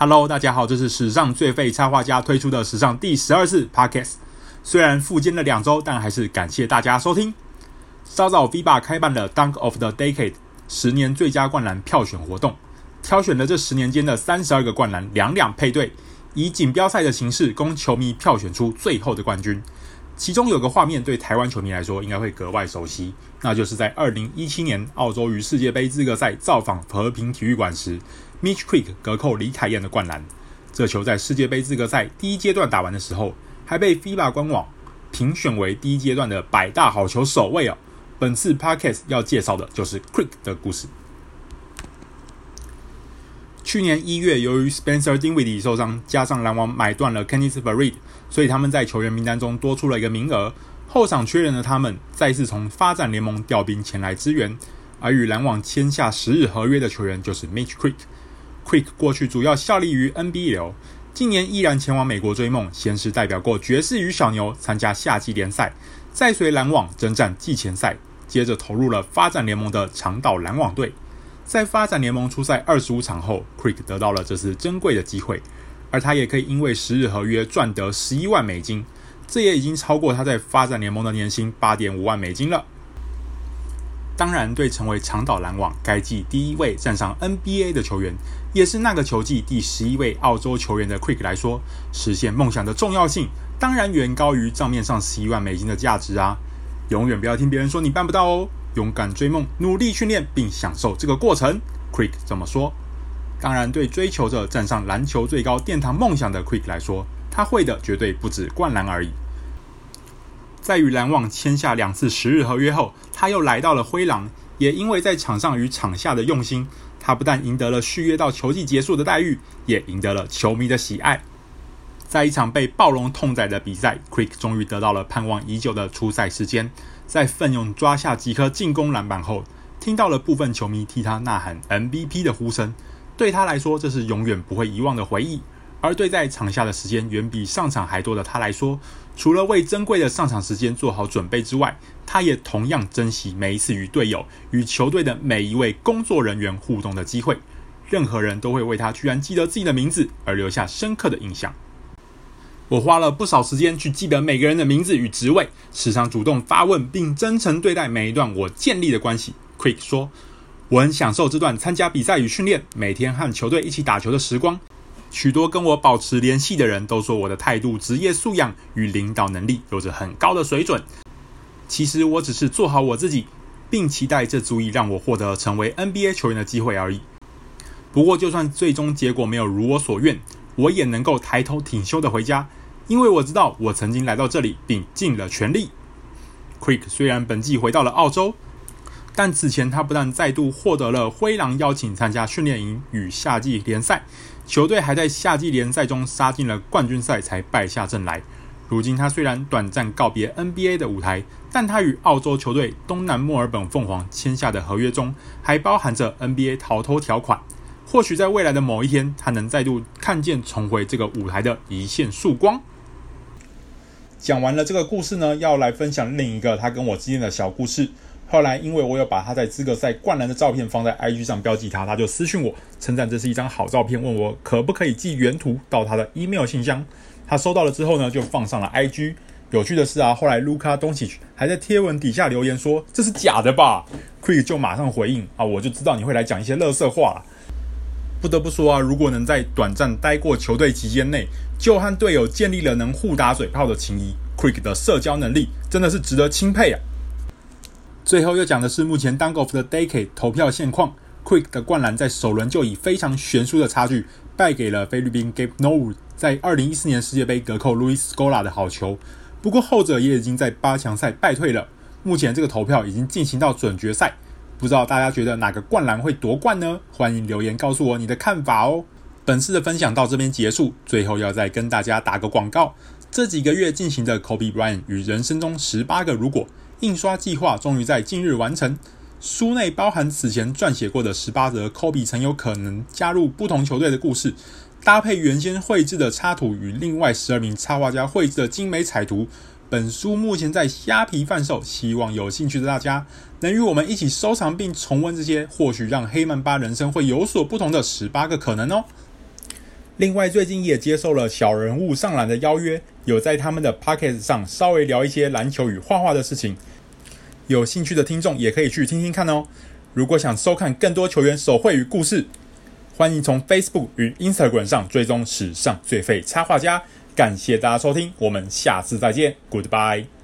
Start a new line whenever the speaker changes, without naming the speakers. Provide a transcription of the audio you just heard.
Hello，大家好，这是史上最废插画家推出的史上第十二次 Podcast。虽然复健了两周，但还是感谢大家收听。稍早 FIBA 开办了 Dunk of the Decade 十年最佳灌篮票选活动，挑选了这十年间的三十二个灌篮，两两配对，以锦标赛的形式供球迷票选出最后的冠军。其中有个画面对台湾球迷来说应该会格外熟悉，那就是在二零一七年澳洲与世界杯资格赛造访和平体育馆时。Mitch Creek 隔扣李凯燕的灌篮，这球在世界杯资格赛第一阶段打完的时候，还被 FIBA 官网评选为第一阶段的百大好球首位哦。本次 Podcast 要介绍的就是 Creek 的故事。去年一月，由于 Spencer Dinwiddie 受伤，加上篮网买断了 Kenneth Faried，所以他们在球员名单中多出了一个名额。后场缺人的他们，再次从发展联盟调兵前来支援，而与篮网签下十日合约的球员就是 Mitch Creek。Creek 过去主要效力于 NBL，近年依然前往美国追梦，先是代表过爵士与小牛参加夏季联赛，再随篮网征战季前赛，接着投入了发展联盟的长岛篮网队。在发展联盟出赛二十五场后，Creek 得到了这次珍贵的机会，而他也可以因为十日合约赚得十一万美金，这也已经超过他在发展联盟的年薪八点五万美金了。当然，对成为长岛篮网该季第一位站上 NBA 的球员，也是那个球季第十一位澳洲球员的 Quick 来说，实现梦想的重要性当然远高于账面上十一万美金的价值啊！永远不要听别人说你办不到哦，勇敢追梦，努力训练，并享受这个过程。Quick 怎么说。当然，对追求着站上篮球最高殿堂梦想的 Quick 来说，他会的绝对不止灌篮而已。在与篮网签下两次十日合约后，他又来到了灰狼。也因为在场上与场下的用心，他不但赢得了续约到球季结束的待遇，也赢得了球迷的喜爱。在一场被暴龙痛宰的比赛，Creek 终于得到了盼望已久的出赛时间。在奋勇抓下几颗进攻篮板后，听到了部分球迷替他呐喊 MVP 的呼声。对他来说，这是永远不会遗忘的回忆。而对在场下的时间远比上场还多的他来说，除了为珍贵的上场时间做好准备之外，他也同样珍惜每一次与队友、与球队的每一位工作人员互动的机会。任何人都会为他居然记得自己的名字而留下深刻的印象。我花了不少时间去记得每个人的名字与职位，时常主动发问并真诚对待每一段我建立的关系。Quick 说：“我很享受这段参加比赛与训练，每天和球队一起打球的时光。”许多跟我保持联系的人都说我的态度、职业素养与领导能力有着很高的水准。其实我只是做好我自己，并期待这足以让我获得成为 NBA 球员的机会而已。不过，就算最终结果没有如我所愿，我也能够抬头挺胸的回家，因为我知道我曾经来到这里并尽了全力。Creek 虽然本季回到了澳洲。但此前，他不但再度获得了灰狼邀请参加训练营与夏季联赛，球队还在夏季联赛中杀进了冠军赛才败下阵来。如今，他虽然短暂告别 NBA 的舞台，但他与澳洲球队东南墨尔本凤凰签下的合约中还包含着 NBA 逃脱条款。或许在未来的某一天，他能再度看见重回这个舞台的一线曙光。讲完了这个故事呢，要来分享另一个他跟我之间的小故事。后来，因为我有把他在资格赛灌篮的照片放在 IG 上标记他，他就私讯我称赞这是一张好照片，问我可不可以寄原图到他的 email 信箱。他收到了之后呢，就放上了 IG。有趣的是啊，后来卢卡东契奇还在贴文底下留言说这是假的吧？Creek 就马上回应啊，我就知道你会来讲一些垃圾话。不得不说啊，如果能在短暂待过球队期间内就和队友建立了能互打嘴炮的情谊，Creek 的社交能力真的是值得钦佩啊。最后又讲的是目前 Dunk of the Decade 投票现况，Quick 的灌篮在首轮就以非常悬殊的差距败给了菲律宾 Gabe Norwood 在二零一四年世界杯隔扣 Louis Scola 的好球。不过后者也已经在八强赛败退了。目前这个投票已经进行到准决赛，不知道大家觉得哪个灌篮会夺冠呢？欢迎留言告诉我你的看法哦。本次的分享到这边结束，最后要再跟大家打个广告，这几个月进行的 Kobe Bryant 与人生中十八个如果。印刷计划终于在近日完成，书内包含此前撰写过的十八则科比曾有可能加入不同球队的故事，搭配原先绘制的插图与另外十二名插画家绘制的精美彩图。本书目前在虾皮贩售，希望有兴趣的大家能与我们一起收藏并重温这些或许让黑曼巴人生会有所不同的十八个可能哦。另外，最近也接受了小人物上篮的邀约，有在他们的 Podcast 上稍微聊一些篮球与画画的事情。有兴趣的听众也可以去听听看哦。如果想收看更多球员手绘与故事，欢迎从 Facebook 与 Instagram 上追踪史上最废插画家。感谢大家收听，我们下次再见，Goodbye。